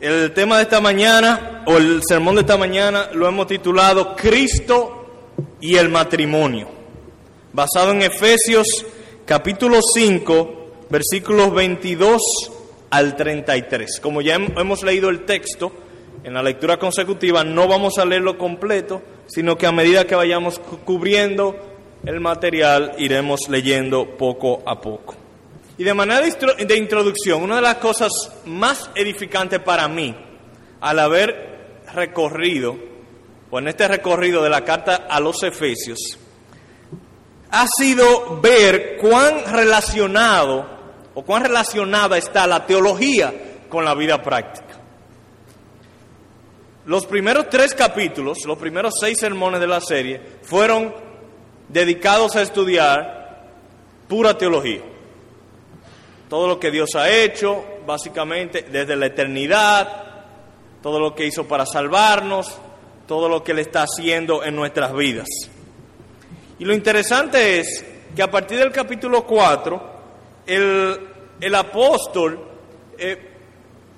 El tema de esta mañana, o el sermón de esta mañana, lo hemos titulado Cristo y el matrimonio, basado en Efesios capítulo 5, versículos 22 al 33. Como ya hemos leído el texto en la lectura consecutiva, no vamos a leerlo completo, sino que a medida que vayamos cubriendo el material, iremos leyendo poco a poco. Y de manera de introducción, una de las cosas más edificantes para mí, al haber recorrido, o en este recorrido de la carta a los Efesios, ha sido ver cuán relacionado o cuán relacionada está la teología con la vida práctica. Los primeros tres capítulos, los primeros seis sermones de la serie, fueron dedicados a estudiar pura teología todo lo que Dios ha hecho, básicamente desde la eternidad, todo lo que hizo para salvarnos, todo lo que Él está haciendo en nuestras vidas. Y lo interesante es que a partir del capítulo 4, el, apóstol eh,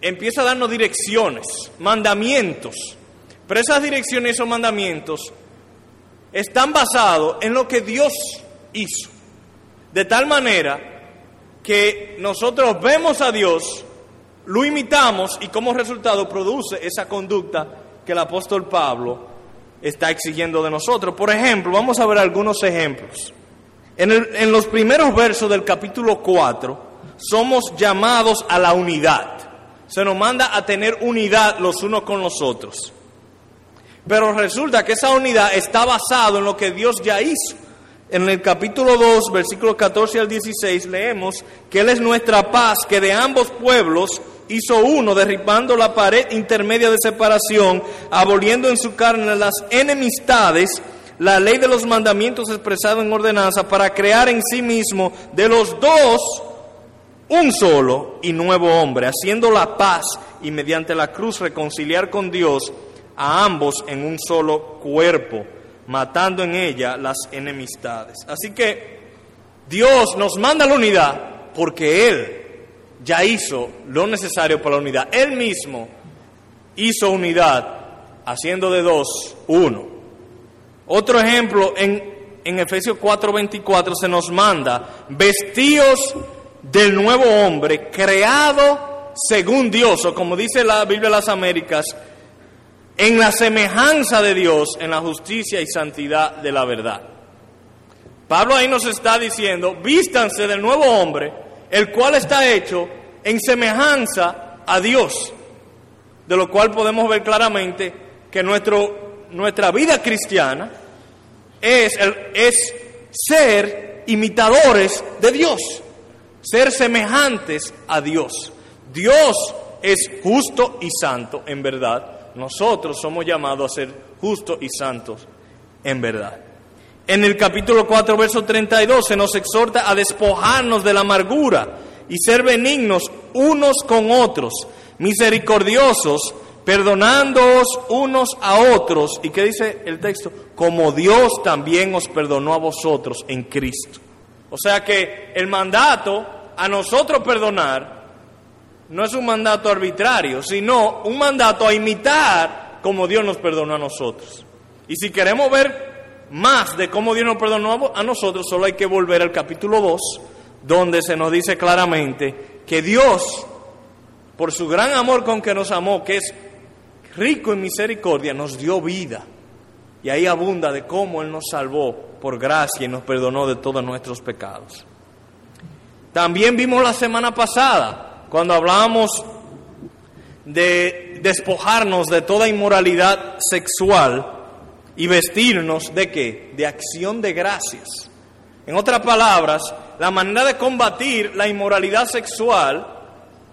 empieza a darnos direcciones, mandamientos, pero esas direcciones, esos mandamientos, están basados en lo que Dios hizo. De tal manera que nosotros vemos a Dios, lo imitamos y como resultado produce esa conducta que el apóstol Pablo está exigiendo de nosotros. Por ejemplo, vamos a ver algunos ejemplos. En, los primeros versos del capítulo 4 somos llamados a la unidad. Se nos manda a tener unidad los unos con los otros. Pero resulta que esa unidad está basada en lo que Dios ya hizo. En el capítulo 2, versículos 14 al 16, leemos que Él es nuestra paz, que de ambos pueblos hizo uno, derribando la pared intermedia de separación, aboliendo en su carne las enemistades, la ley de los mandamientos expresado en ordenanza, para crear en sí mismo de los dos un solo y nuevo hombre, haciendo la paz y mediante la cruz reconciliar con Dios a ambos en un solo cuerpo matando en ella las enemistades. Así que Dios nos manda la unidad porque Él ya hizo lo necesario para la unidad. Él mismo hizo unidad haciendo de dos uno. Otro ejemplo, en, en Efesios 4:24 se nos manda, vestidos del nuevo hombre, creado según Dios, o como dice la Biblia de las Américas, en la semejanza de Dios, en la justicia y santidad de la verdad. Pablo ahí nos está diciendo, vístanse del nuevo hombre, el cual está hecho en semejanza a Dios, de lo cual podemos ver claramente que nuestro, nuestra vida cristiana es, el, es ser imitadores de Dios, ser semejantes a Dios. Dios es justo y santo en verdad nosotros somos llamados a ser justos y santos en verdad. En el capítulo 4, verso 32 se nos exhorta a despojarnos de la amargura y ser benignos unos con otros, misericordiosos, perdonándoos unos a otros. ¿Y qué dice el texto? Como Dios también os perdonó a vosotros en Cristo. O sea que el mandato a nosotros perdonar no es un mandato arbitrario, sino un mandato a imitar como Dios nos perdonó a nosotros. Y si queremos ver más de cómo Dios nos perdonó a nosotros, solo hay que volver al capítulo 2, donde se nos dice claramente que Dios, por su gran amor con que nos amó, que es rico en misericordia, nos dio vida. Y ahí abunda de cómo Él nos salvó por gracia y nos perdonó de todos nuestros pecados. También vimos la semana pasada cuando hablamos de despojarnos de toda inmoralidad sexual y vestirnos de qué? De acción de gracias. En otras palabras, la manera de combatir la inmoralidad sexual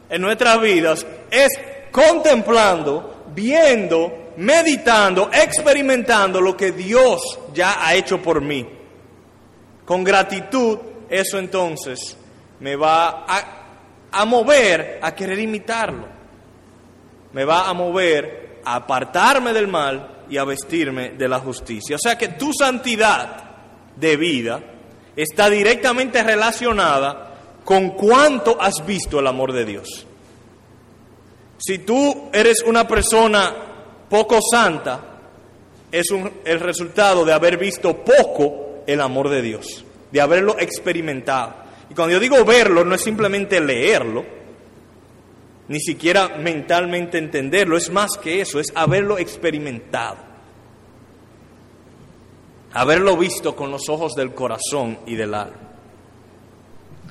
en nuestras vidas es contemplando, viendo, meditando, experimentando lo que Dios ya ha hecho por mí. Con gratitud, eso entonces me va a a mover a querer imitarlo. Me va a mover a apartarme del mal y a vestirme de la justicia. O sea que tu santidad de vida está directamente relacionada con cuánto has visto el amor de Dios. Si tú eres una persona poco santa, es un, el resultado de haber visto poco el amor de Dios, de haberlo experimentado. Y cuando yo digo verlo, no es simplemente leerlo, ni siquiera mentalmente entenderlo, es más que eso, es haberlo experimentado, haberlo visto con los ojos del corazón y del alma.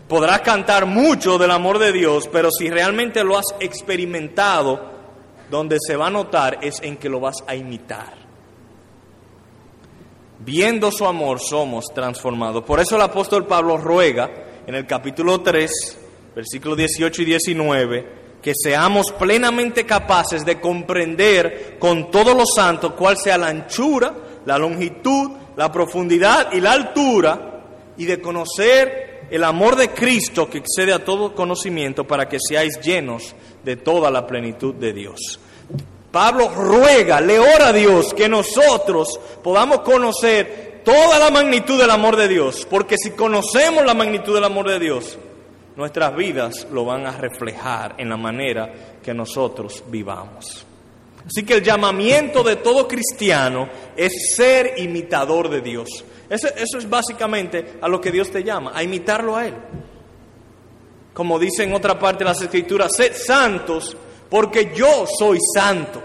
Podrás cantar mucho del amor de Dios, pero si realmente lo has experimentado, donde se va a notar es en que lo vas a imitar. Viendo su amor somos transformados. Por eso el apóstol Pablo ruega en el capítulo 3, versículos 18 y 19, que seamos plenamente capaces de comprender con todos los santos cuál sea la anchura, la longitud, la profundidad y la altura, y de conocer el amor de Cristo que excede a todo conocimiento para que seáis llenos de toda la plenitud de Dios. Pablo ruega, le ora a Dios que nosotros podamos conocer toda la magnitud del amor de Dios, porque si conocemos la magnitud del amor de Dios, nuestras vidas lo van a reflejar en la manera que nosotros vivamos. Así que el llamamiento de todo cristiano es ser imitador de Dios. Eso, es básicamente a lo que Dios te llama, a imitarlo a Él. Como dice en otra parte de las Escrituras, sed santos porque yo soy santo.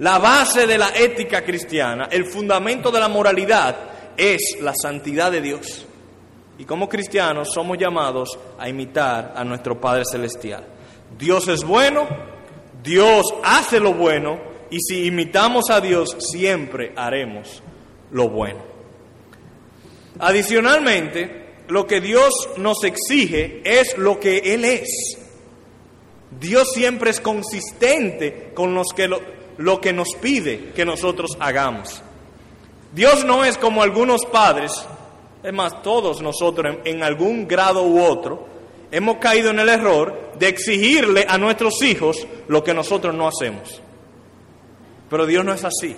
La base de la ética cristiana, el fundamento de la moralidad es la santidad de Dios. Y como cristianos somos llamados a imitar a nuestro Padre Celestial. Dios es bueno, Dios hace lo bueno y si imitamos a Dios siempre haremos lo bueno. Adicionalmente, lo que Dios nos exige es lo que Él es. Dios siempre es consistente con lo, que nos pide que nosotros hagamos. Dios no es como algunos padres, es más, todos nosotros en, algún grado u otro, hemos caído en el error de exigirle a nuestros hijos lo que nosotros no hacemos. Pero Dios no es así.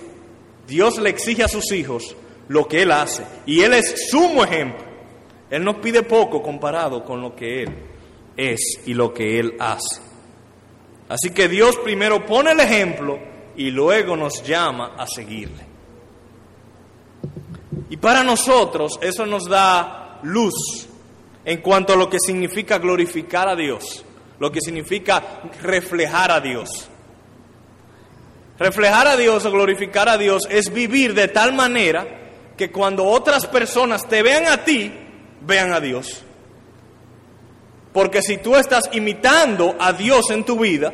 Dios le exige a sus hijos lo que Él hace. Y Él es sumo ejemplo. Él nos pide poco comparado con lo que Él es y lo que Él hace. Así que Dios primero pone el ejemplo y luego nos llama a seguirle. Y para nosotros eso nos da luz en cuanto a lo que significa glorificar a Dios, lo que significa reflejar a Dios. Reflejar a Dios o glorificar a Dios es vivir de tal manera que cuando otras personas te vean a ti, vean a Dios. Porque si tú estás imitando a Dios en tu vida,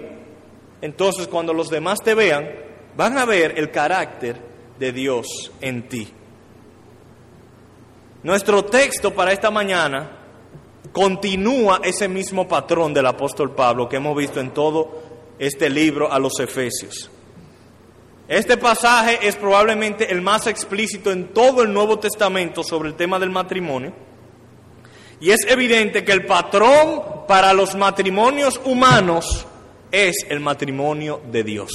entonces cuando los demás te vean, van a ver el carácter de Dios en ti. Nuestro texto para esta mañana continúa ese mismo patrón del apóstol Pablo que hemos visto en todo este libro a los Efesios. Este pasaje es probablemente el más explícito en todo el Nuevo Testamento sobre el tema del matrimonio. Y es evidente que el patrón para los matrimonios humanos es el matrimonio de Dios.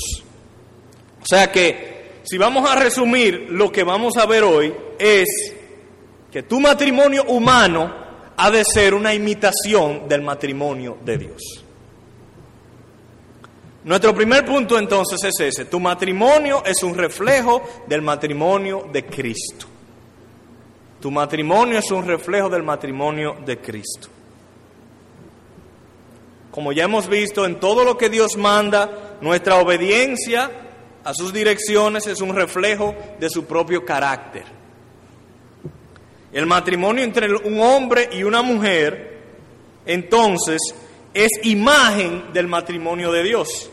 O sea que, si vamos a resumir lo que vamos a ver hoy, es que tu matrimonio humano ha de ser una imitación del matrimonio de Dios. Nuestro primer punto entonces es ese. Tu matrimonio es un reflejo del matrimonio de Cristo. Tu matrimonio es un reflejo del matrimonio de Cristo. Como ya hemos visto, en todo lo que Dios manda, nuestra obediencia a sus direcciones es un reflejo de su propio carácter. El matrimonio entre un hombre y una mujer, entonces, es imagen del matrimonio de Dios.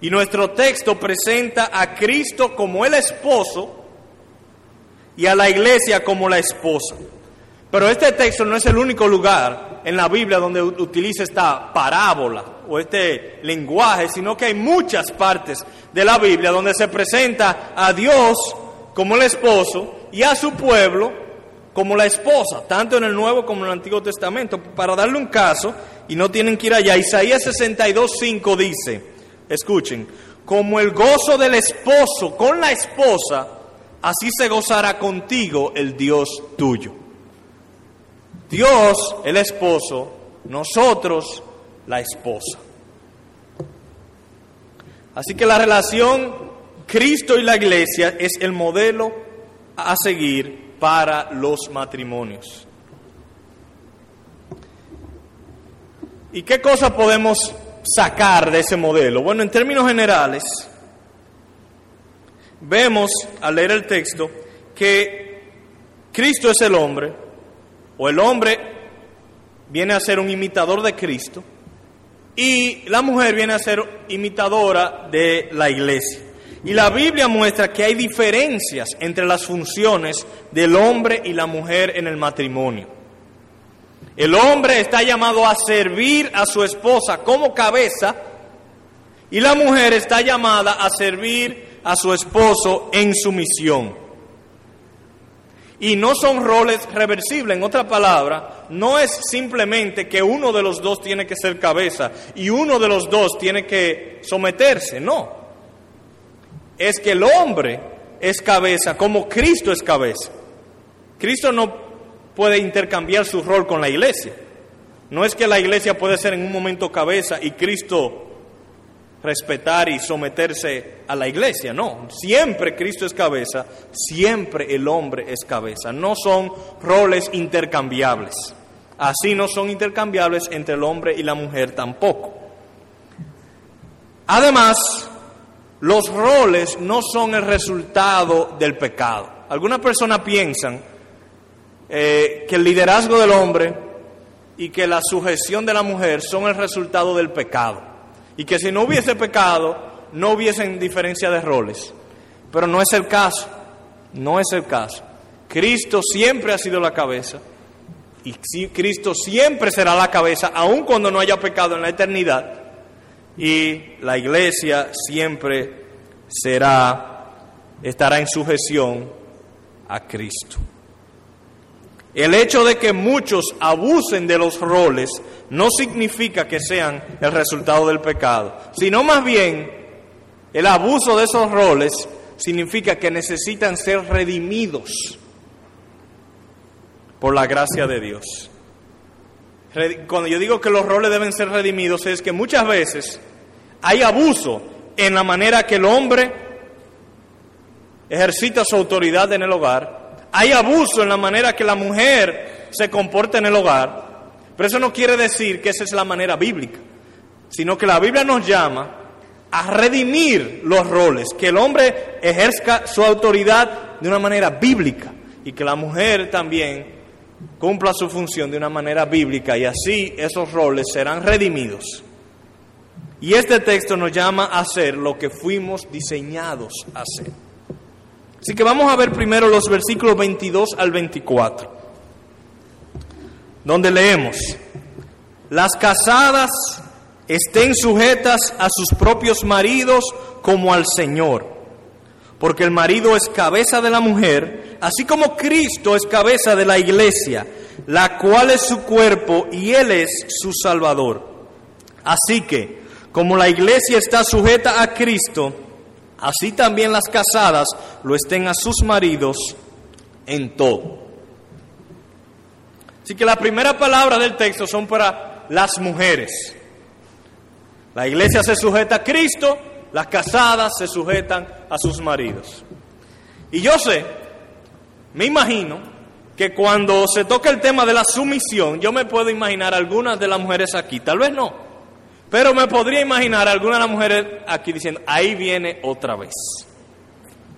Y nuestro texto presenta a Cristo como el esposo y a la iglesia como la esposa. Pero este texto no es el único lugar en la Biblia donde utiliza esta parábola o este lenguaje, sino que hay muchas partes de la Biblia donde se presenta a Dios como el esposo y a su pueblo como la esposa, tanto en el Nuevo como en el Antiguo Testamento. Para darle un caso, y no tienen que ir allá, Isaías 62.5 dice, escuchen, como el gozo del esposo con la esposa, así se gozará contigo el Dios tuyo. Dios, el esposo, nosotros, la esposa. Así que la relación Cristo y la iglesia es el modelo a seguir para los matrimonios. ¿Y qué cosas podemos sacar de ese modelo? Bueno, en términos generales, vemos al leer el texto que Cristo es el hombre, o el hombre viene a ser un imitador de Cristo, y la mujer viene a ser imitadora de la iglesia. Y la Biblia muestra que hay diferencias entre las funciones del hombre y la mujer en el matrimonio. El hombre está llamado a servir a su esposa como cabeza y la mujer está llamada a servir a su esposo en su misión. Y no son roles reversibles, en otra palabra, no es simplemente que uno de los dos tiene que ser cabeza y uno de los dos tiene que someterse, no. Es que el hombre es cabeza como Cristo es cabeza. Cristo no puede intercambiar su rol con la iglesia. No es que la iglesia puede ser en un momento cabeza y Cristo respetar y someterse a la iglesia, no. Siempre Cristo es cabeza, siempre el hombre es cabeza. No son roles intercambiables. Así no son intercambiables entre el hombre y la mujer tampoco. Además, los roles no son el resultado del pecado. Algunas personas piensan eh, que el liderazgo del hombre y que la sujeción de la mujer son el resultado del pecado. Y que si no hubiese pecado, no hubiesen diferencia de roles. Pero no es el caso, no es el caso. Cristo siempre ha sido la cabeza y Cristo siempre será la cabeza, aun cuando no haya pecado en la eternidad. Y la iglesia siempre será, estará en sujeción a Cristo. El hecho de que muchos abusen de los roles no significa que sean el resultado del pecado, sino más bien el abuso de esos roles significa que necesitan ser redimidos por la gracia de Dios. Cuando yo digo que los roles deben ser redimidos es que muchas veces hay abuso en la manera que el hombre ejercita su autoridad en el hogar hay abuso en la manera que la mujer se comporta en el hogar, pero eso no quiere decir que esa es la manera bíblica, sino que la Biblia nos llama a redimir los roles, que el hombre ejerza su autoridad de una manera bíblica y que la mujer también cumpla su función de una manera bíblica y así esos roles serán redimidos. Y este texto nos llama a hacer lo que fuimos diseñados a hacer. Así que vamos a ver primero los versículos 22 al 24, donde leemos, las casadas estén sujetas a sus propios maridos como al Señor, porque el marido es cabeza de la mujer, así como Cristo es cabeza de la iglesia, la cual es su cuerpo y Él es su Salvador. Así que, como la iglesia está sujeta a Cristo, así también las casadas lo estén a sus maridos en todo. Así que la primera palabra del texto son para las mujeres. La iglesia se sujeta a Cristo, las casadas se sujetan a sus maridos. Y yo sé, me imagino, que cuando se toca el tema de la sumisión, yo me puedo imaginar algunas de las mujeres aquí, tal vez no, pero me podría imaginar alguna de las mujeres aquí diciendo, ahí viene otra vez.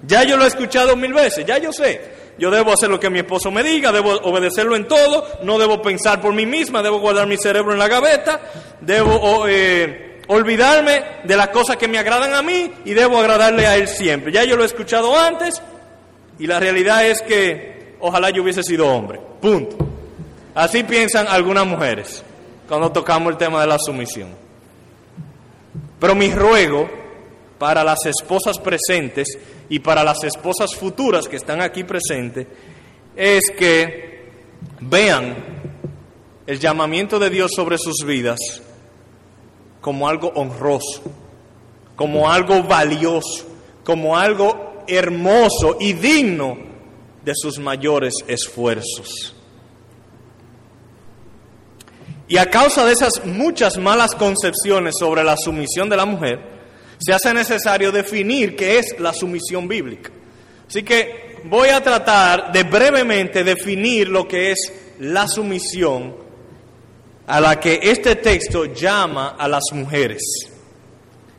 Ya yo lo he escuchado mil veces, ya yo sé. Yo debo hacer lo que mi esposo me diga, debo obedecerlo en todo, no debo pensar por mí misma, debo guardar mi cerebro en la gaveta, debo eh, olvidarme de las cosas que me agradan a mí y debo agradarle a él siempre. Ya yo lo he escuchado antes y la realidad es que ojalá yo hubiese sido hombre. Punto. Así piensan algunas mujeres cuando tocamos el tema de la sumisión. Pero mi ruego para las esposas presentes y para las esposas futuras que están aquí presentes es que vean el llamamiento de Dios sobre sus vidas como algo honroso, como algo valioso, como algo hermoso y digno de sus mayores esfuerzos. Y a causa de esas muchas malas concepciones sobre la sumisión de la mujer, se hace necesario definir qué es la sumisión bíblica. Así que voy a tratar de brevemente definir lo que es la sumisión a la que este texto llama a las mujeres.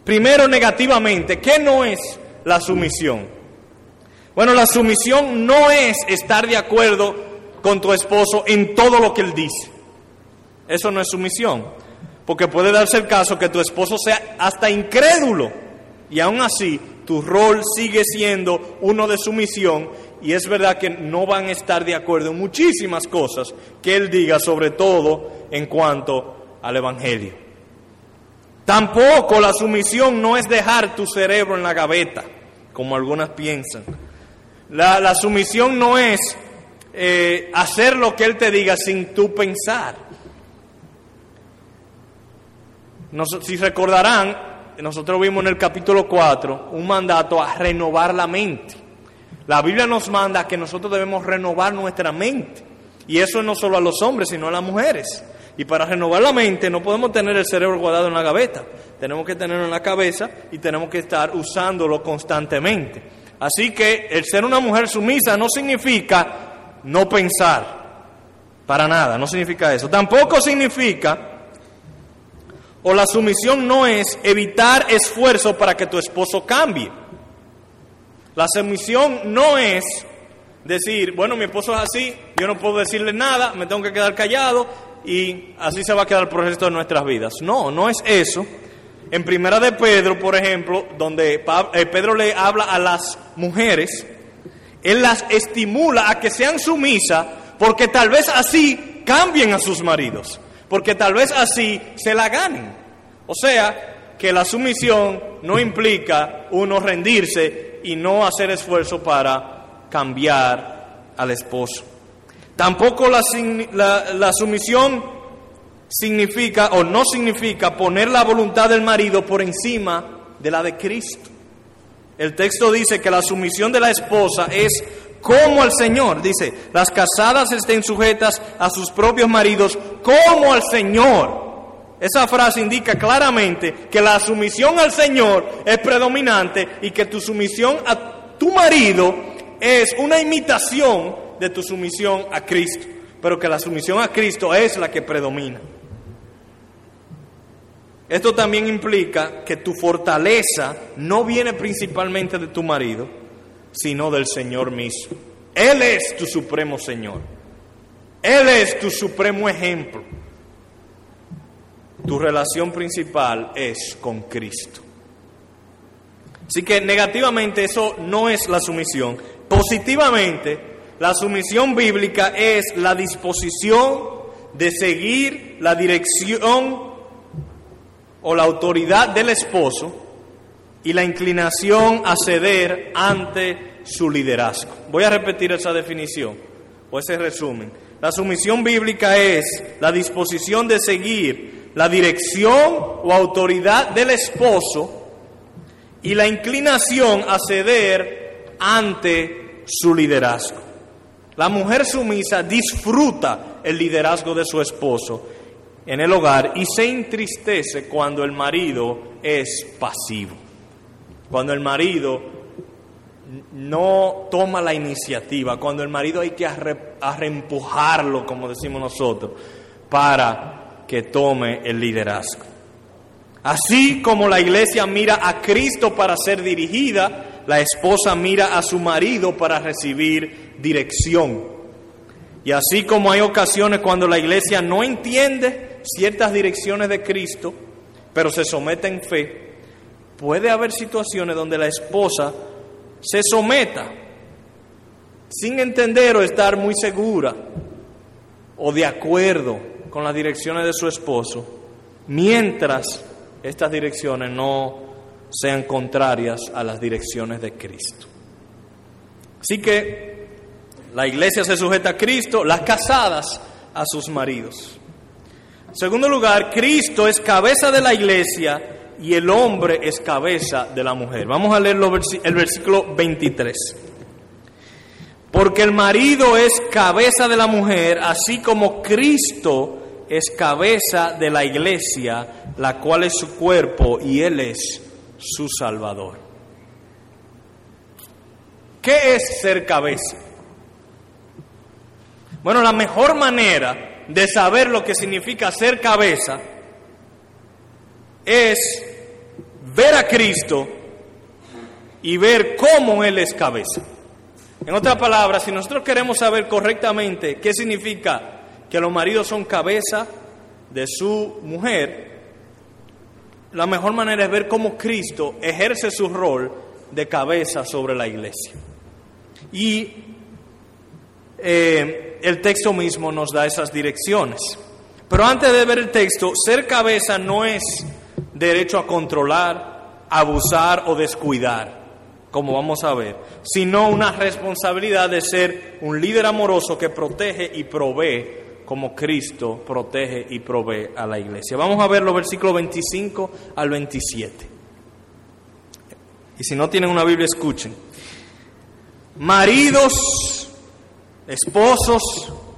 Primero, negativamente, ¿qué no es la sumisión? Bueno, la sumisión no es estar de acuerdo con tu esposo en todo lo que él dice. Eso no es sumisión, porque puede darse el caso que tu esposo sea hasta incrédulo y aún así tu rol sigue siendo uno de sumisión y es verdad que no van a estar de acuerdo en muchísimas cosas que él diga, sobre todo en cuanto al Evangelio. Tampoco la sumisión no es dejar tu cerebro en la gaveta, como algunas piensan. La, sumisión no es eh, hacer lo que Él te diga sin tú pensar. Si recordarán, nosotros vimos en el capítulo 4 un mandato a renovar la mente. La Biblia nos manda que nosotros debemos renovar nuestra mente. Y eso no solo a los hombres, sino a las mujeres. Y para renovar la mente no podemos tener el cerebro guardado en la gaveta. Tenemos que tenerlo en la cabeza y tenemos que estar usándolo constantemente. Así que el ser una mujer sumisa no significa no pensar. Para nada, no significa eso. Tampoco significa o la sumisión no es evitar esfuerzo para que tu esposo cambie. La sumisión no es decir, bueno, mi esposo es así, yo no puedo decirle nada, me tengo que quedar callado y así se va a quedar el resto de nuestras vidas. No, no es eso. En Primera de Pedro, por ejemplo, donde eh, Pedro le habla a las mujeres, él las estimula a que sean sumisas porque tal vez así cambien a sus maridos porque tal vez así se la ganen. O sea, que la sumisión no implica uno rendirse y no hacer esfuerzo para cambiar al esposo. Tampoco la, la, sumisión significa o no significa poner la voluntad del marido por encima de la de Cristo. El texto dice que la sumisión de la esposa es como al Señor. Dice, las casadas estén sujetas a sus propios maridos como al Señor. Esa frase indica claramente que la sumisión al Señor es predominante y que tu sumisión a tu marido es una imitación de tu sumisión a Cristo, pero que la sumisión a Cristo es la que predomina. Esto también implica que tu fortaleza no viene principalmente de tu marido, sino del Señor mismo. Él es tu supremo Señor. Él es tu supremo ejemplo. Tu relación principal es con Cristo. Así que negativamente eso no es la sumisión. Positivamente, la sumisión bíblica es la disposición de seguir la dirección o la autoridad del esposo y la inclinación a ceder ante su liderazgo. Voy a repetir esa definición o ese resumen. La sumisión bíblica es la disposición de seguir la dirección o autoridad del esposo y la inclinación a ceder ante su liderazgo. La mujer sumisa disfruta el liderazgo de su esposo en el hogar y se entristece cuando el marido es pasivo cuando el marido no toma la iniciativa, cuando el marido hay que arrempujarlo, como decimos nosotros, para que tome el liderazgo. Así como la iglesia mira a Cristo para ser dirigida, la esposa mira a su marido para recibir dirección. Y así como hay ocasiones cuando la iglesia no entiende ciertas direcciones de Cristo, pero se somete en fe, puede haber situaciones donde la esposa se someta sin entender o estar muy segura o de acuerdo con las direcciones de su esposo, mientras estas direcciones no sean contrarias a las direcciones de Cristo. Así que la iglesia se sujeta a Cristo, las casadas a sus maridos. En segundo lugar, Cristo es cabeza de la iglesia y el hombre es cabeza de la mujer. Vamos a leer el versículo 23. Porque el marido es cabeza de la mujer, así como Cristo es cabeza de la iglesia, la cual es su cuerpo y él es su Salvador. ¿Qué es ser cabeza? Bueno, la mejor manera de saber lo que significa ser cabeza es ver a Cristo y ver cómo Él es cabeza. En otras palabras, si nosotros queremos saber correctamente qué significa que los maridos son cabeza de su mujer, la mejor manera es ver cómo Cristo ejerce su rol de cabeza sobre la iglesia. Y eh, el texto mismo nos da esas direcciones. Pero antes de ver el texto, ser cabeza no es derecho a controlar, abusar o descuidar, como vamos a ver, sino una responsabilidad de ser un líder amoroso que protege y provee como Cristo protege y provee a la iglesia. Vamos a ver los versículos 25 al 27. Y si no tienen una Biblia, escuchen. Maridos, esposos,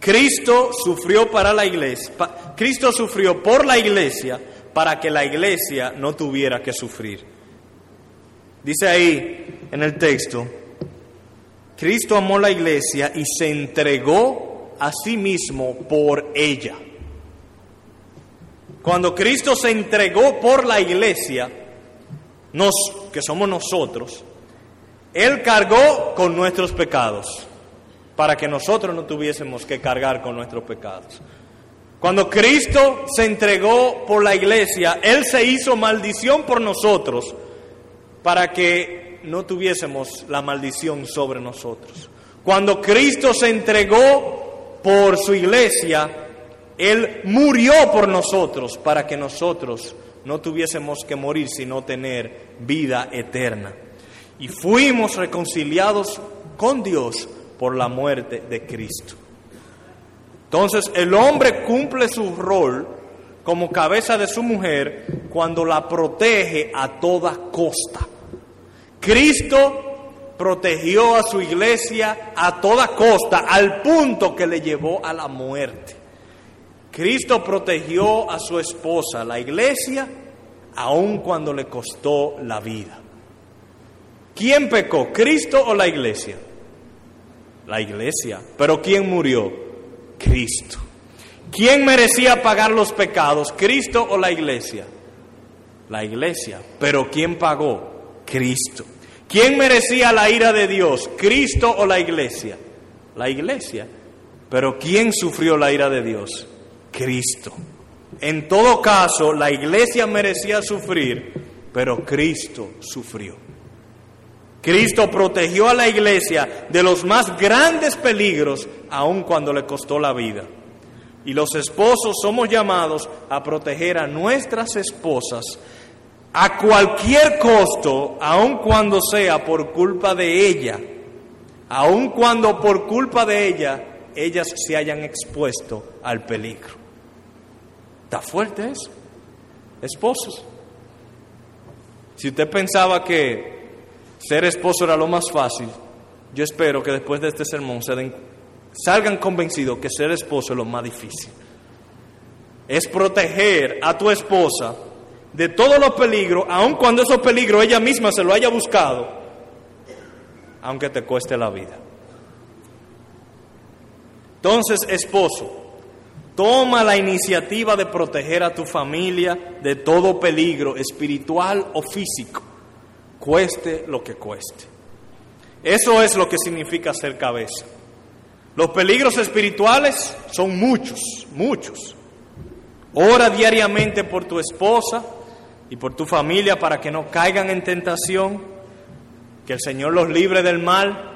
Cristo sufrió para la iglesia, Cristo sufrió por la iglesia para que la iglesia no tuviera que sufrir. Dice ahí en el texto, Cristo amó la iglesia y se entregó a sí mismo por ella. Cuando Cristo se entregó por la iglesia, nos, que somos nosotros, Él cargó con nuestros pecados, para que nosotros no tuviésemos que cargar con nuestros pecados. Cuando Cristo se entregó por la iglesia, Él se hizo maldición por nosotros, para que no tuviésemos la maldición sobre nosotros. Cuando Cristo se entregó por su iglesia, Él murió por nosotros para que nosotros no tuviésemos que morir, sino tener vida eterna. Y fuimos reconciliados con Dios por la muerte de Cristo. Entonces el hombre cumple su rol como cabeza de su mujer cuando la protege a toda costa. Cristo protegió a su iglesia a toda costa, al punto que le llevó a la muerte. Cristo protegió a su esposa, la iglesia, aun cuando le costó la vida. ¿Quién pecó, Cristo o la iglesia? La iglesia. Pero ¿quién murió? Cristo. ¿Quién merecía pagar los pecados, Cristo o la iglesia? La iglesia. Pero ¿quién pagó? Cristo. ¿Quién merecía la ira de Dios, Cristo o la iglesia? La iglesia. Pero ¿quién sufrió la ira de Dios? Cristo. En todo caso, la iglesia merecía sufrir, pero Cristo sufrió. Cristo protegió a la iglesia de los más grandes peligros, aun cuando le costó la vida. Y los esposos somos llamados a proteger a nuestras esposas a cualquier costo, aun cuando sea por culpa de ella, aun cuando por culpa de ella ellas se hayan expuesto al peligro. ¿Está fuerte eso? Esposos. Si usted pensaba que ser esposo era lo más fácil, yo espero que después de este sermón salgan convencidos que ser esposo es lo más difícil. Es proteger a tu esposa de todos los peligros, aun cuando esos peligros ella misma se lo haya buscado, aunque te cueste la vida. Entonces, esposo, toma la iniciativa de proteger a tu familia de todo peligro espiritual o físico, cueste lo que cueste. Eso es lo que significa ser cabeza. Los peligros espirituales son muchos, muchos. Ora diariamente por tu esposa, y por tu familia para que no caigan en tentación, que el Señor los libre del mal.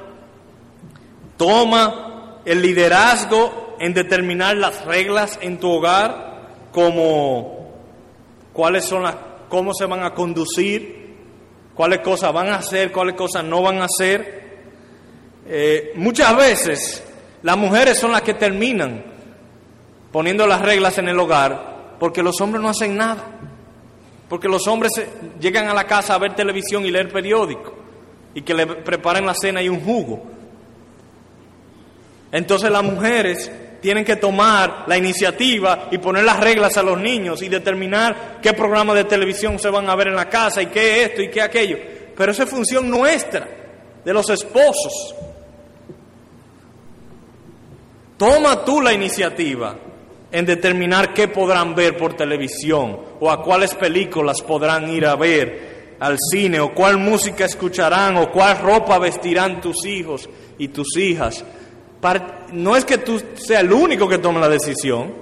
Toma el liderazgo en determinar las reglas en tu hogar, como cuáles son las, cómo se van a conducir cuáles cosas van a hacer, cuáles cosas no van a hacer. Eh, muchas veces las mujeres son las que terminan poniendo las reglas en el hogar porque los hombres no hacen nada. Porque los hombres llegan a la casa a ver televisión y leer periódico y que le preparen la cena y un jugo. Entonces las mujeres tienen que tomar la iniciativa y poner las reglas a los niños y determinar qué programas de televisión se van a ver en la casa y qué esto y qué aquello. Pero esa es función nuestra, de los esposos. Toma tú la iniciativa en determinar qué podrán ver por televisión o a cuáles películas podrán ir a ver al cine o cuál música escucharán o cuál ropa vestirán tus hijos y tus hijas no es que tú seas el único que tome la decisión,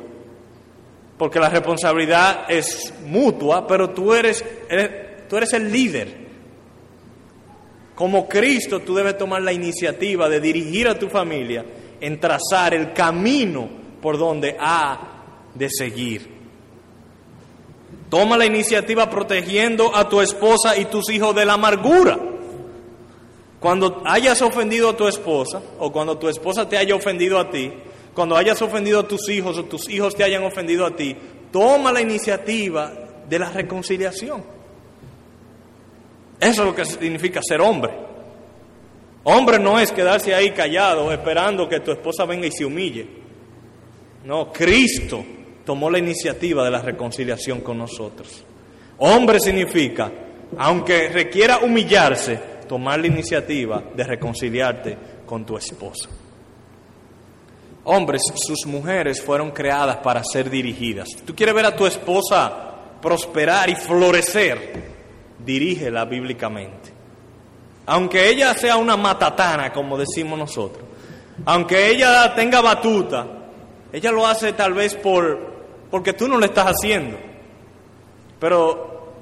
porque la responsabilidad es mutua, pero tú eres, tú eres el líder. Como Cristo, tú debes tomar la iniciativa de dirigir a tu familia en trazar el camino por donde ha de seguir. Toma la iniciativa protegiendo a tu esposa y tus hijos de la amargura. Cuando hayas ofendido a tu esposa o cuando tu esposa te haya ofendido a ti, cuando hayas ofendido a tus hijos o tus hijos te hayan ofendido a ti, toma la iniciativa de la reconciliación. Eso es lo que significa ser hombre. Hombre no es quedarse ahí callado esperando que tu esposa venga y se humille. No, Cristo tomó la iniciativa de la reconciliación con nosotros. Hombre significa, aunque requiera humillarse, tomar la iniciativa de reconciliarte con tu esposa. Hombres, sus mujeres fueron creadas para ser dirigidas. Tú quieres ver a tu esposa prosperar y florecer, dirígela bíblicamente. Aunque ella sea una matatana, como decimos nosotros, aunque ella tenga batuta, ella lo hace tal vez por porque tú no lo estás haciendo. Pero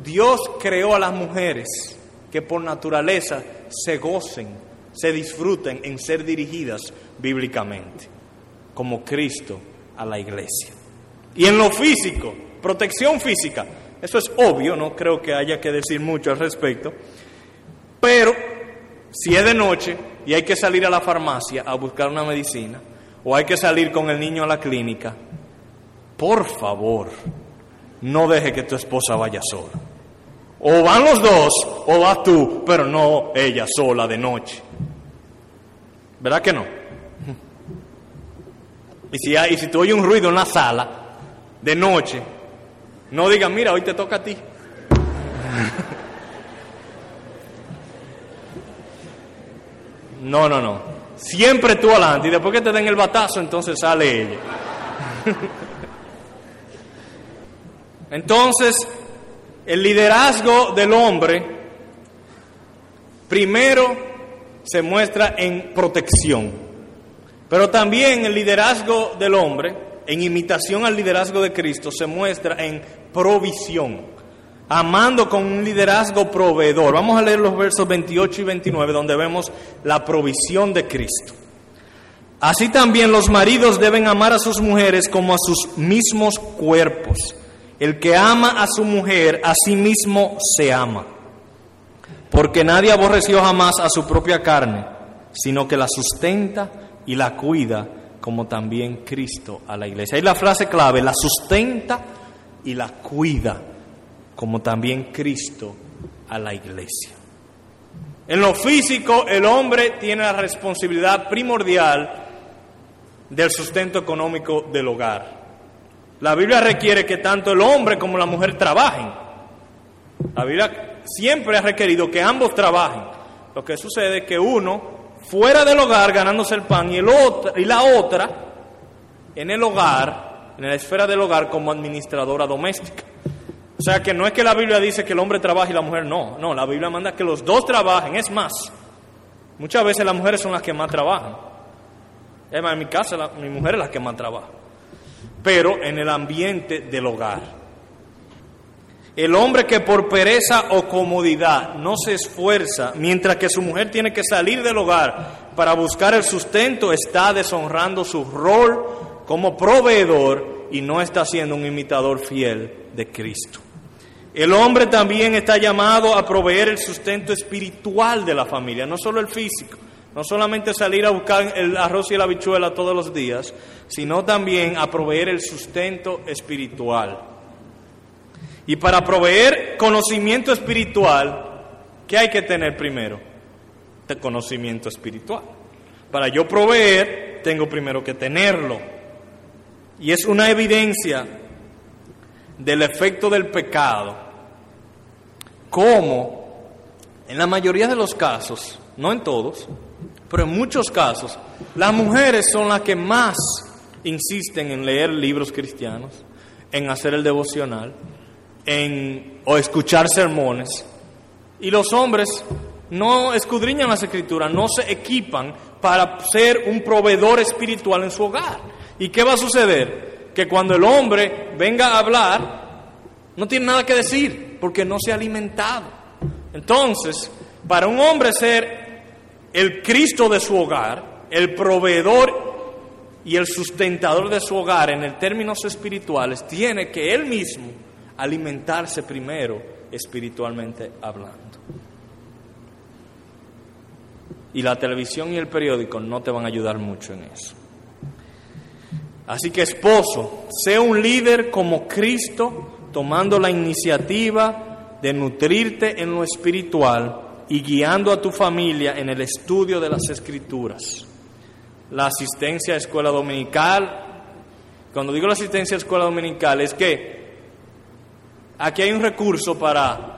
Dios creó a las mujeres que por naturaleza se gocen, se disfruten en ser dirigidas bíblicamente, como Cristo a la iglesia. Y en lo físico, protección física, eso es obvio, no creo que haya que decir mucho al respecto, pero si es de noche y hay que salir a la farmacia a buscar una medicina, o hay que salir con el niño a la clínica, por favor, no deje que tu esposa vaya sola. O van los dos o vas tú, pero no ella sola de noche. ¿Verdad que no? Y si, y si tú oyes un ruido en la sala de noche, no digan, mira, hoy te toca a ti. No, no, no. Siempre tú adelante y después que te den el batazo, entonces sale ella. Entonces, el liderazgo del hombre primero se muestra en protección, pero también el liderazgo del hombre, en imitación al liderazgo de Cristo, se muestra en provisión, amando con un liderazgo proveedor. Vamos a leer los versos 28 y 29 donde vemos la provisión de Cristo. Así también los maridos deben amar a sus mujeres como a sus mismos cuerpos. El que ama a su mujer, a sí mismo se ama. Porque nadie aborreció jamás a su propia carne, sino que la sustenta y la cuida, como también Cristo a la iglesia. Ahí la frase clave, la sustenta y la cuida, como también Cristo a la iglesia. En lo físico, el hombre tiene la responsabilidad primordial del sustento económico del hogar. La Biblia requiere que tanto el hombre como la mujer trabajen. La Biblia siempre ha requerido que ambos trabajen. Lo que sucede es que uno fuera del hogar ganándose el pan y, el y la otra en el hogar, en la esfera del hogar como administradora doméstica. O sea que no es que la Biblia dice que el hombre trabaja y la mujer no, no, la Biblia manda que los dos trabajen, es más, muchas veces las mujeres son las que más trabajan. en mi casa mi mujer es la que más trabaja pero en el ambiente del hogar. El hombre que por pereza o comodidad no se esfuerza, mientras que su mujer tiene que salir del hogar para buscar el sustento, está deshonrando su rol como proveedor y no está siendo un imitador fiel de Cristo. El hombre también está llamado a proveer el sustento espiritual de la familia, no solo el físico, no solamente salir a buscar el arroz y la habichuela todos los días, sino también a proveer el sustento espiritual. Y para proveer conocimiento espiritual, ¿qué hay que tener primero? El conocimiento espiritual. Para yo proveer, tengo primero que tenerlo. Y es una evidencia del efecto del pecado, como en la mayoría de los casos, no en todos, pero en muchos casos, las mujeres son las que más insisten en leer libros cristianos, en hacer el devocional, en o escuchar sermones, y los hombres no escudriñan las escrituras, no se equipan para ser un proveedor espiritual en su hogar. ¿Y qué va a suceder? Que cuando el hombre venga a hablar, no tiene nada que decir, porque no se ha alimentado. Entonces, para un hombre ser el Cristo de su hogar, el proveedor y el sustentador de su hogar en términos espirituales, tiene que él mismo alimentarse primero espiritualmente hablando. Y la televisión y el periódico no te van a ayudar mucho en eso. Así que esposo, sea un líder como Cristo, tomando la iniciativa de nutrirte en lo espiritual y guiando a tu familia en el estudio de las escrituras. La asistencia a escuela dominical, cuando digo la asistencia a escuela dominical es que aquí hay un recurso para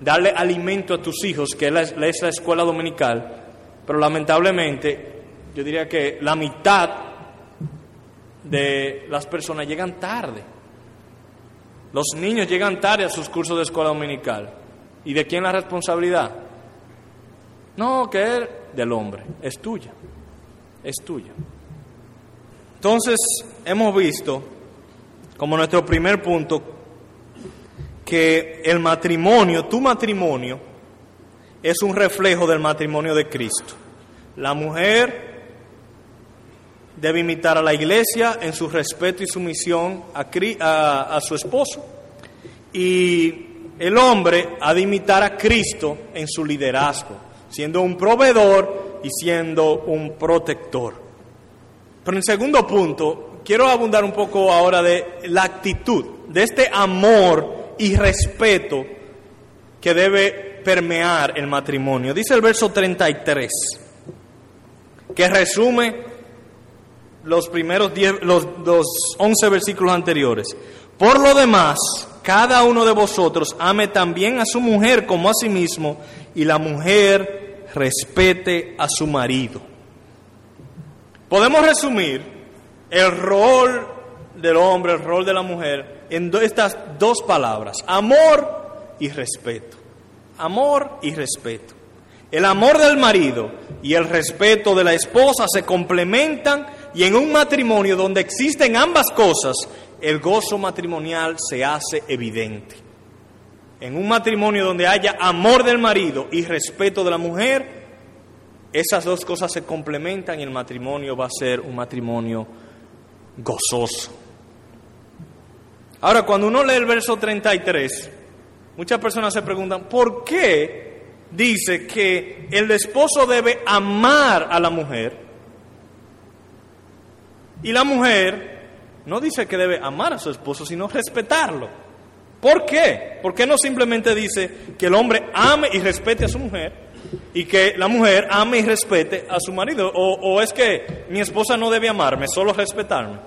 darle alimento a tus hijos, que es la, escuela dominical, pero lamentablemente yo diría que la mitad de las personas llegan tarde. Los niños llegan tarde a sus cursos de escuela dominical. ¿Y de quién la responsabilidad? No, que es del hombre, es tuya, es tuya. Entonces, hemos visto, como nuestro primer punto, que el matrimonio, tu matrimonio, es un reflejo del matrimonio de Cristo. La mujer debe imitar a la iglesia en su respeto y sumisión a, a, su esposo. Y el hombre ha de imitar a Cristo en su liderazgo, siendo un proveedor y siendo un protector. Pero en segundo punto, quiero abundar un poco ahora de la actitud, de este amor y respeto que debe permear el matrimonio. Dice el verso 33, que resume los primeros diez, los, los once versículos anteriores. Por lo demás, cada uno de vosotros ame también a su mujer como a sí mismo y la mujer respete a su marido. Podemos resumir el rol del hombre, el rol de la mujer en estas dos palabras, amor y respeto. Amor y respeto. El amor del marido y el respeto de la esposa se complementan y en un matrimonio donde existen ambas cosas, el gozo matrimonial se hace evidente. En un matrimonio donde haya amor del marido y respeto de la mujer, esas dos cosas se complementan y el matrimonio va a ser un matrimonio gozoso. Ahora, cuando uno lee el verso 33, muchas personas se preguntan, ¿por qué dice que el esposo debe amar a la mujer? Y la mujer no dice que debe amar a su esposo, sino respetarlo. ¿Por qué? ¿Por qué no simplemente dice que el hombre ame y respete a su mujer y que la mujer ame y respete a su marido? ¿O, o es que mi esposa no debe amarme, solo respetarme?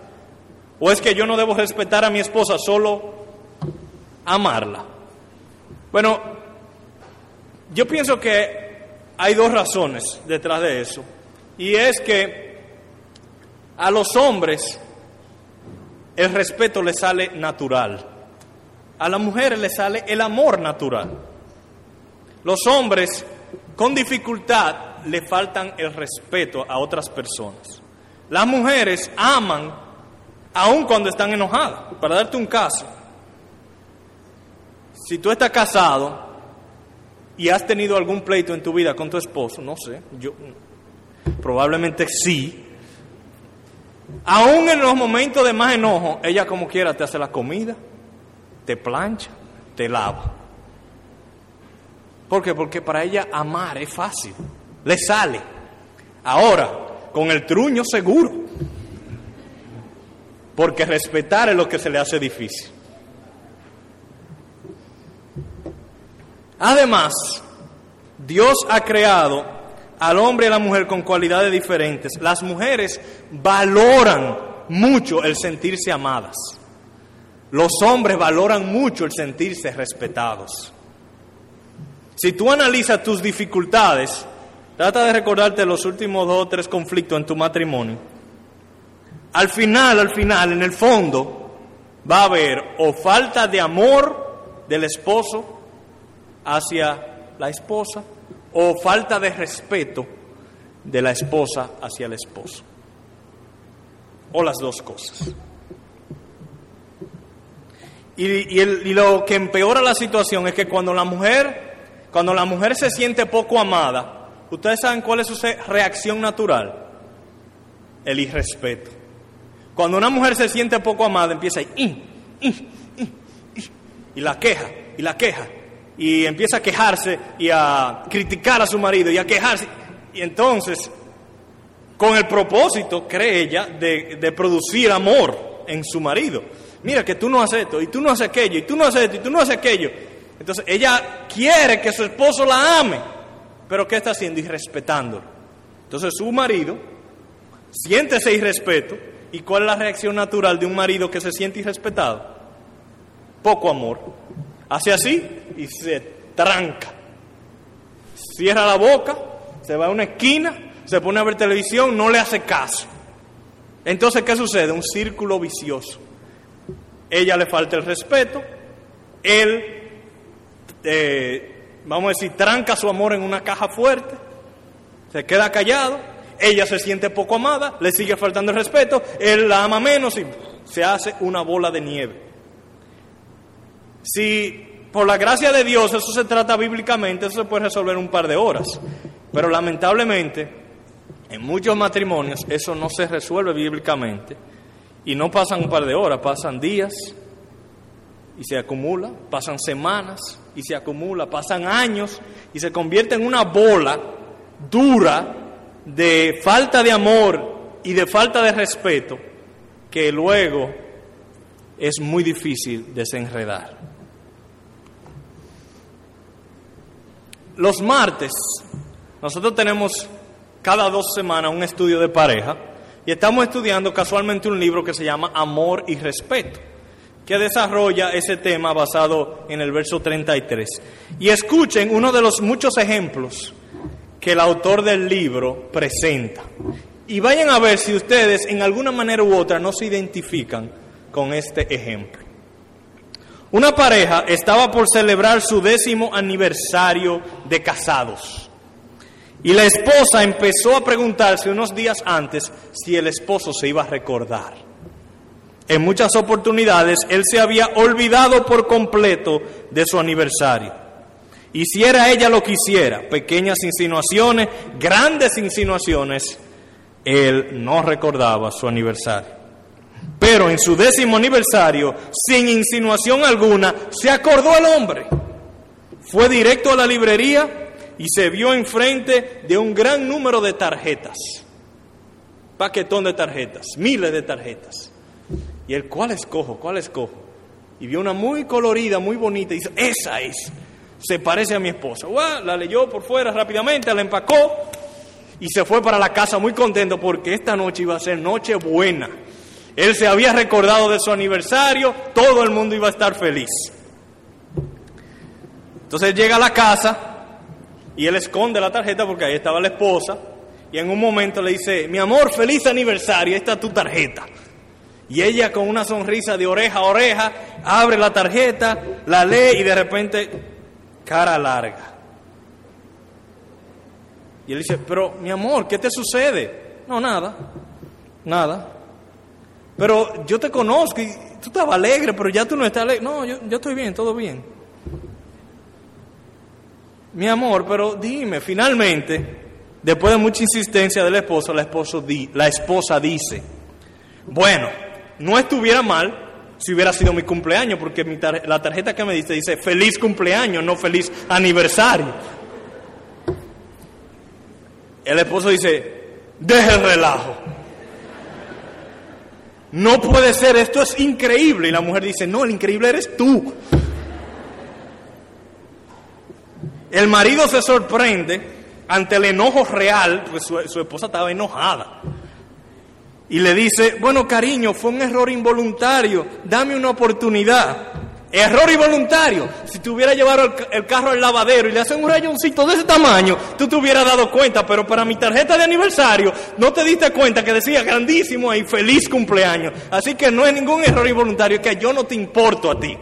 ¿O es que yo no debo respetar a mi esposa, solo amarla? Bueno, yo pienso que hay dos razones detrás de eso. Y es que a los hombres el respeto les sale natural. A las mujeres les sale el amor natural. Los hombres con dificultad le faltan el respeto a otras personas. Las mujeres aman aun cuando están enojadas. Para darte un caso, si tú estás casado y has tenido algún pleito en tu vida con tu esposo, no sé, yo probablemente sí, Aún en los momentos de más enojo, ella como quiera te hace la comida, te plancha, te lava. ¿Por qué? Porque para ella amar es fácil, le sale. Ahora, con el truño seguro. Porque respetar es lo que se le hace difícil. Además, Dios ha creado al hombre y a la mujer con cualidades diferentes. Las mujeres valoran mucho el sentirse amadas. Los hombres valoran mucho el sentirse respetados. Si tú analizas tus dificultades, trata de recordarte los últimos dos o tres conflictos en tu matrimonio. Al final, al final, en el fondo, va a haber o falta de amor del esposo hacia la esposa o falta de respeto de la esposa hacia el esposo. O las dos cosas. Y, y, lo que empeora la situación es que cuando la mujer, cuando la mujer se siente poco amada, ustedes saben cuál es su reacción natural, el irrespeto. Cuando una mujer se siente poco amada, empieza a y, y la queja, y la queja, y empieza a quejarse y a criticar a su marido y a quejarse. Y entonces, con el propósito, cree ella, de, de producir amor en su marido. Mira que tú no haces esto, y tú no haces aquello, y tú no haces esto, y tú no haces aquello. Entonces, ella quiere que su esposo la ame, pero ¿qué está haciendo? Irrespetándolo. Entonces, su marido siente ese irrespeto, ¿y cuál es la reacción natural de un marido que se siente irrespetado? Poco amor. Hace así y se tranca. Cierra la boca, se va a una esquina, se pone a ver televisión, no le hace caso. Entonces, ¿qué sucede? Un círculo vicioso. Ella le falta el respeto, él, eh, vamos a decir, tranca su amor en una caja fuerte, se queda callado, ella se siente poco amada, le sigue faltando el respeto, él la ama menos y se hace una bola de nieve. Si por la gracia de Dios eso se trata bíblicamente, eso se puede resolver en un par de horas. Pero lamentablemente, en muchos matrimonios eso no se resuelve bíblicamente. Y no pasan un par de horas, pasan días y se acumula, pasan semanas y se acumula, pasan años y se convierte en una bola dura de falta de amor y de falta de respeto que luego es muy difícil desenredar. Los martes, nosotros tenemos cada dos semanas un estudio de pareja y estamos estudiando casualmente un libro que se llama Amor y Respeto, que desarrolla ese tema basado en el verso 33. Y escuchen uno de los muchos ejemplos que el autor del libro presenta. Y vayan a ver si ustedes en alguna manera u otra no se identifican con este ejemplo. Una pareja estaba por celebrar su décimo aniversario de casados. Y la esposa empezó a preguntarse unos días antes si el esposo se iba a recordar. En muchas oportunidades él se había olvidado por completo de su aniversario. Y si era ella lo que hiciera, pequeñas insinuaciones, grandes insinuaciones, él no recordaba su aniversario. Pero en su décimo aniversario, sin insinuación alguna, se acordó el hombre. Fue directo a la librería y se vio enfrente de un gran número de tarjetas. Paquetón de tarjetas, miles de tarjetas. Y él, ¿cuál escojo? ¿Cuál escojo? Y vio una muy colorida, muy bonita, y dice, esa es, se parece a mi esposa. la leyó por fuera rápidamente, la empacó y se fue para la casa muy contento porque esta noche iba a ser noche buena. Él se había recordado de su aniversario, todo el mundo iba a estar feliz. Entonces llega a la casa y él esconde la tarjeta porque ahí estaba la esposa y en un momento le dice, mi amor, feliz aniversario, esta es tu tarjeta. Y ella con una sonrisa de oreja a oreja abre la tarjeta, la lee y de repente cara larga. Y él dice, pero mi amor, ¿qué te sucede? No, nada, nada. Pero yo te conozco y tú estabas alegre, pero ya tú no estás alegre. No, yo, yo estoy bien, todo bien. Mi amor, pero dime, finalmente, después de mucha insistencia del esposo, la, esposo di, la esposa dice, bueno, no estuviera mal si hubiera sido mi cumpleaños, porque la tarjeta que me dice dice feliz cumpleaños, no feliz aniversario. El esposo dice, deje el relajo. No puede ser, esto es increíble. Y la mujer dice, no, el increíble eres tú. El marido se sorprende ante el enojo real, pues su, esposa estaba enojada. Y le dice, bueno cariño, fue un error involuntario, dame una oportunidad. Error involuntario. Si te hubiera llevado el, carro al lavadero y le hacen un rayoncito de ese tamaño, tú te hubieras dado cuenta, pero para mi tarjeta de aniversario no te diste cuenta que decía grandísimo ahí, feliz cumpleaños. Así que no es ningún error involuntario, es que yo no te importo a ti.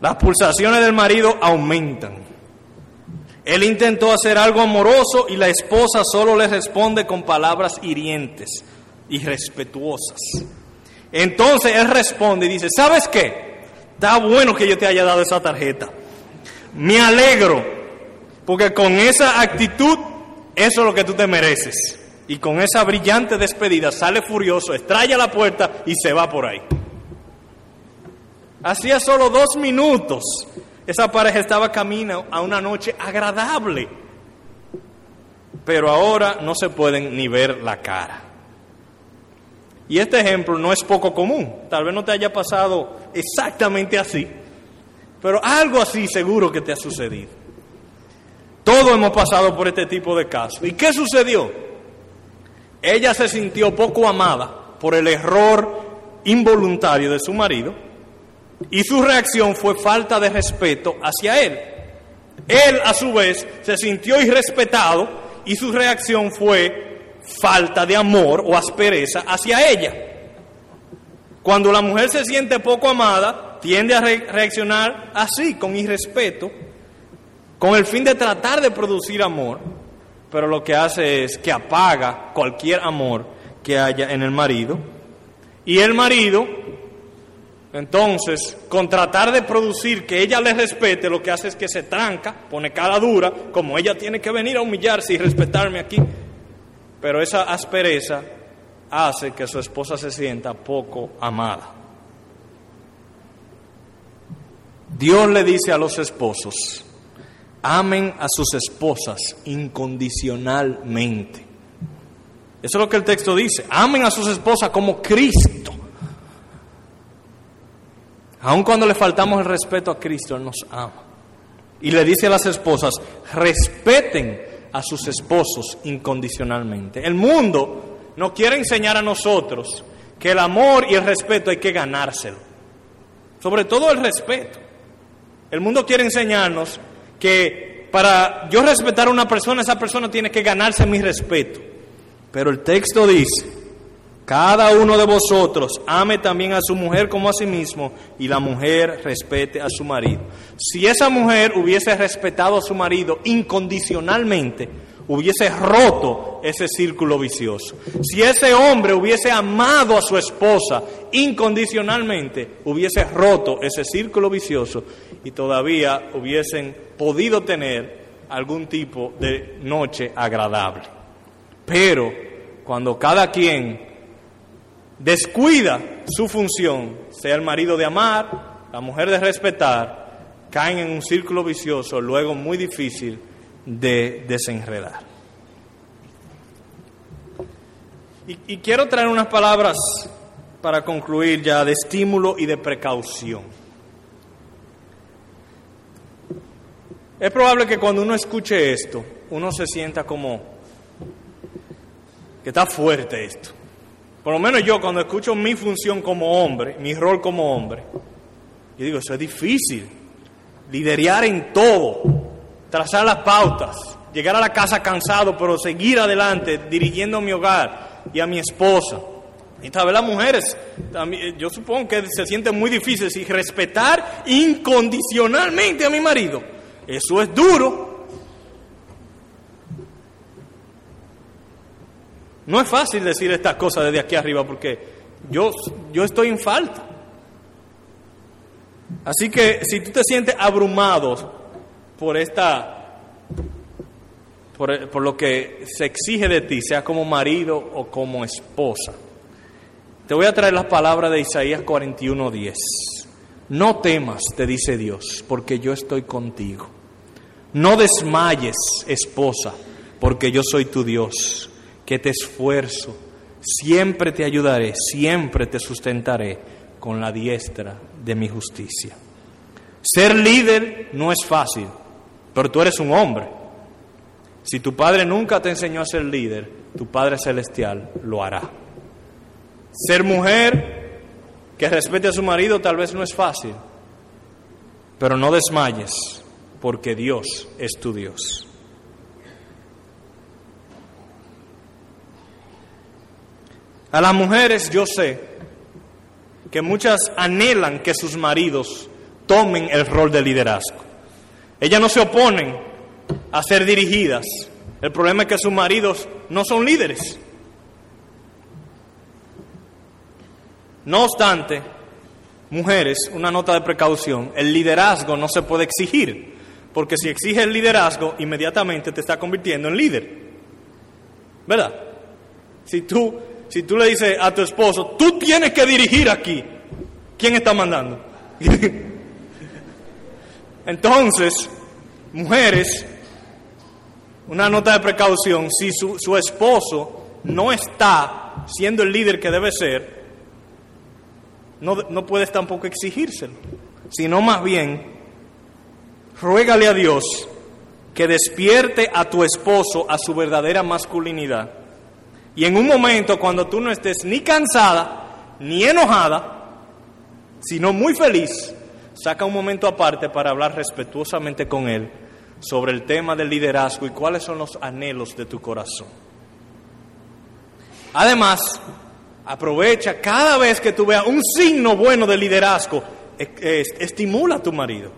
Las pulsaciones del marido aumentan. Él intentó hacer algo amoroso y la esposa solo le responde con palabras hirientes y respetuosas. Entonces él responde y dice, ¿sabes qué? Está bueno que yo te haya dado esa tarjeta. Me alegro, porque con esa actitud, eso es lo que tú te mereces. Y con esa brillante despedida sale furioso, estrella la puerta y se va por ahí. Hacía solo dos minutos, esa pareja estaba camino a una noche agradable. Pero ahora no se pueden ni ver la cara. Y este ejemplo no es poco común. Tal vez no te haya pasado exactamente así, pero algo así seguro que te ha sucedido. Todos hemos pasado por este tipo de casos. ¿Y qué sucedió? Ella se sintió poco amada por el error involuntario de su marido y su reacción fue falta de respeto hacia él. Él a su vez se sintió irrespetado y su reacción fue falta de amor o aspereza hacia ella. Cuando la mujer se siente poco amada, tiende a reaccionar así, con irrespeto, con el fin de tratar de producir amor, pero lo que hace es que apaga cualquier amor que haya en el marido. Y el marido, entonces, con tratar de producir que ella le respete, lo que hace es que se tranca, pone cara dura, como ella tiene que venir a humillarse y respetarme aquí, pero esa aspereza hace que su esposa se sienta poco amada. Dios le dice a los esposos, amen a sus esposas incondicionalmente. Eso es lo que el texto dice, amen a sus esposas como Cristo. Aun cuando le faltamos el respeto a Cristo, Él nos ama. Y le dice a las esposas, respeten a sus esposos incondicionalmente. El mundo no quiere enseñar a nosotros que el amor y el respeto hay que ganárselo. Sobre todo el respeto. El mundo quiere enseñarnos que para yo respetar a una persona, esa persona tiene que ganarse mi respeto. Pero el texto dice, cada uno de vosotros ame también a su mujer como a sí mismo y la mujer respete a su marido. Si esa mujer hubiese respetado a su marido incondicionalmente, hubiese roto ese círculo vicioso. Si ese hombre hubiese amado a su esposa incondicionalmente, hubiese roto ese círculo vicioso y todavía hubiesen podido tener algún tipo de noche agradable. Pero cuando cada quien descuida su función, sea el marido de amar, la mujer de respetar, caen en un círculo vicioso, luego muy difícil de desenredar. Y, quiero traer unas palabras para concluir ya de estímulo y de precaución. Es probable que cuando uno escuche esto, uno se sienta como que está fuerte esto. Por lo menos yo cuando escucho mi función como hombre, mi rol como hombre, yo digo, eso es difícil. Liderar en todo, trazar las pautas, llegar a la casa cansado, pero seguir adelante, dirigiendo a mi hogar y a mi esposa. Y tal vez las mujeres, yo supongo que se sienten muy difíciles y respetar incondicionalmente a mi marido. Eso es duro. No es fácil decir estas cosas desde aquí arriba porque yo, yo estoy en falta. Así que si tú te sientes abrumado por esta por, lo que se exige de ti, sea como marido o como esposa, Te voy a traer las palabras de Isaías 41:10. No temas, te dice Dios, porque yo estoy contigo. No desmayes, esposa, porque yo soy tu Dios, que te esfuerzo, siempre te ayudaré, siempre te sustentaré con la diestra de mi justicia. Ser líder no es fácil, pero tú eres un hombre. Si tu padre nunca te enseñó a ser líder, tu Padre Celestial lo hará. Ser mujer que respete a su marido tal vez no es fácil, pero no desmayes, porque Dios es tu Dios. A las mujeres yo sé que muchas anhelan que sus maridos tomen el rol de liderazgo. Ellas no se oponen a ser dirigidas. El problema es que sus maridos no son líderes. No obstante, mujeres, una nota de precaución, el liderazgo no se puede exigir, porque si exige el liderazgo, inmediatamente te está convirtiendo en líder. ¿Verdad? Si tú, si tú le dices a tu esposo, tú tienes que dirigir aquí, ¿quién está mandando? Entonces, mujeres, una nota de precaución, si su, su esposo no está siendo el líder que debe ser, no, no puedes tampoco exigírselo, sino más bien, ruégale a Dios que despierte a tu esposo a su verdadera masculinidad. Y en un momento cuando tú no estés ni cansada, ni enojada, sino muy feliz, saca un momento aparte para hablar respetuosamente con él sobre el tema del liderazgo y cuáles son los anhelos de tu corazón. Además, aprovecha cada vez que tú veas un signo bueno de liderazgo, estimula a tu marido,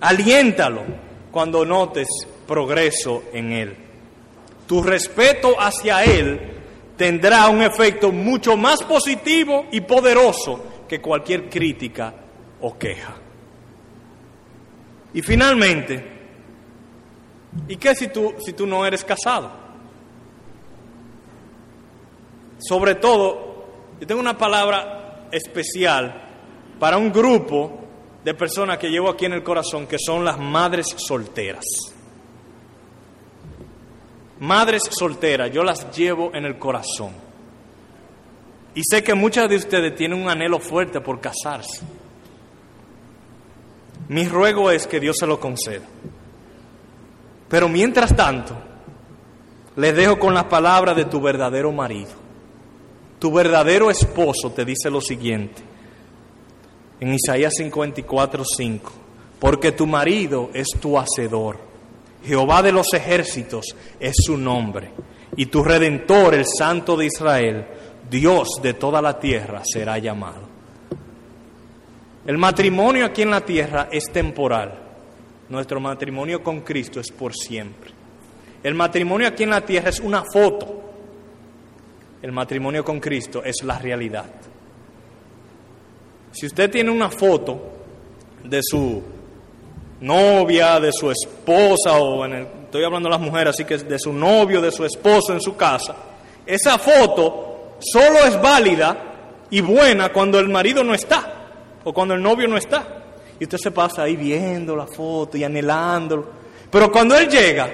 aliéntalo cuando notes progreso en él. Tu respeto hacia él tendrá un efecto mucho más positivo y poderoso que cualquier crítica o queja. Y finalmente, ¿Y qué si tú, si tú no eres casado? Sobre todo, yo tengo una palabra especial para un grupo de personas que llevo aquí en el corazón, que son las madres solteras. Madres solteras, yo las llevo en el corazón. Y sé que muchas de ustedes tienen un anhelo fuerte por casarse. Mi ruego es que Dios se lo conceda. Pero mientras tanto, les dejo con las palabras de tu verdadero marido. Tu verdadero esposo te dice lo siguiente, en Isaías 54, 5, porque tu marido es tu hacedor, Jehová de los ejércitos es su nombre, y tu redentor, el Santo de Israel, Dios de toda la tierra, será llamado. El matrimonio aquí en la tierra es temporal nuestro matrimonio con Cristo es por siempre. El matrimonio aquí en la tierra es una foto. El matrimonio con Cristo es la realidad. Si usted tiene una foto de su novia, de su esposa, o en el, estoy hablando de las mujeres, así que de su novio, de su esposo en su casa, esa foto solo es válida y buena cuando el marido no está o cuando el novio no está. Y usted se pasa ahí viendo la foto y anhelándolo. Pero cuando Él llega,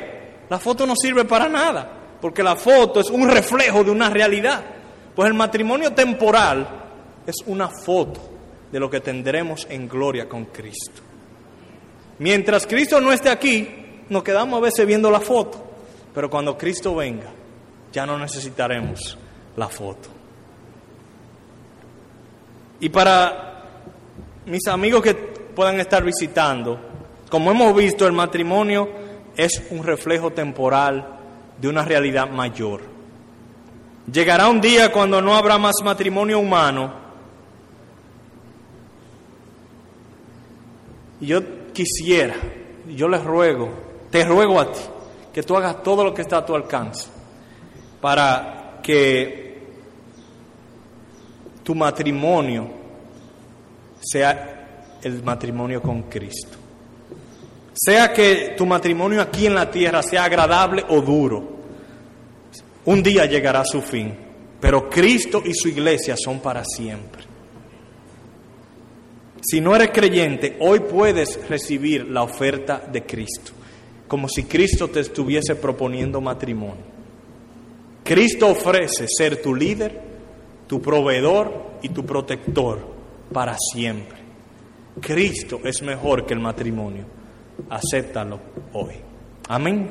la foto no sirve para nada, porque la foto es un reflejo de una realidad. Pues el matrimonio temporal es una foto de lo que tendremos en gloria con Cristo. Mientras Cristo no esté aquí, nos quedamos a veces viendo la foto, pero cuando Cristo venga, ya no necesitaremos la foto. Y para mis amigos que puedan estar visitando, como hemos visto, el matrimonio es un reflejo temporal de una realidad mayor. Llegará un día cuando no habrá más matrimonio humano. Y yo quisiera, yo les ruego, te ruego a ti, que tú hagas todo lo que está a tu alcance para que tu matrimonio sea el matrimonio con Cristo. Sea que tu matrimonio aquí en la tierra sea agradable o duro, un día llegará a su fin. Pero Cristo y su iglesia son para siempre. Si no eres creyente, hoy puedes recibir la oferta de Cristo, como si Cristo te estuviese proponiendo matrimonio. Cristo ofrece ser tu líder, tu proveedor y tu protector para siempre. Cristo es mejor que el matrimonio. Acéptalo hoy. Amén.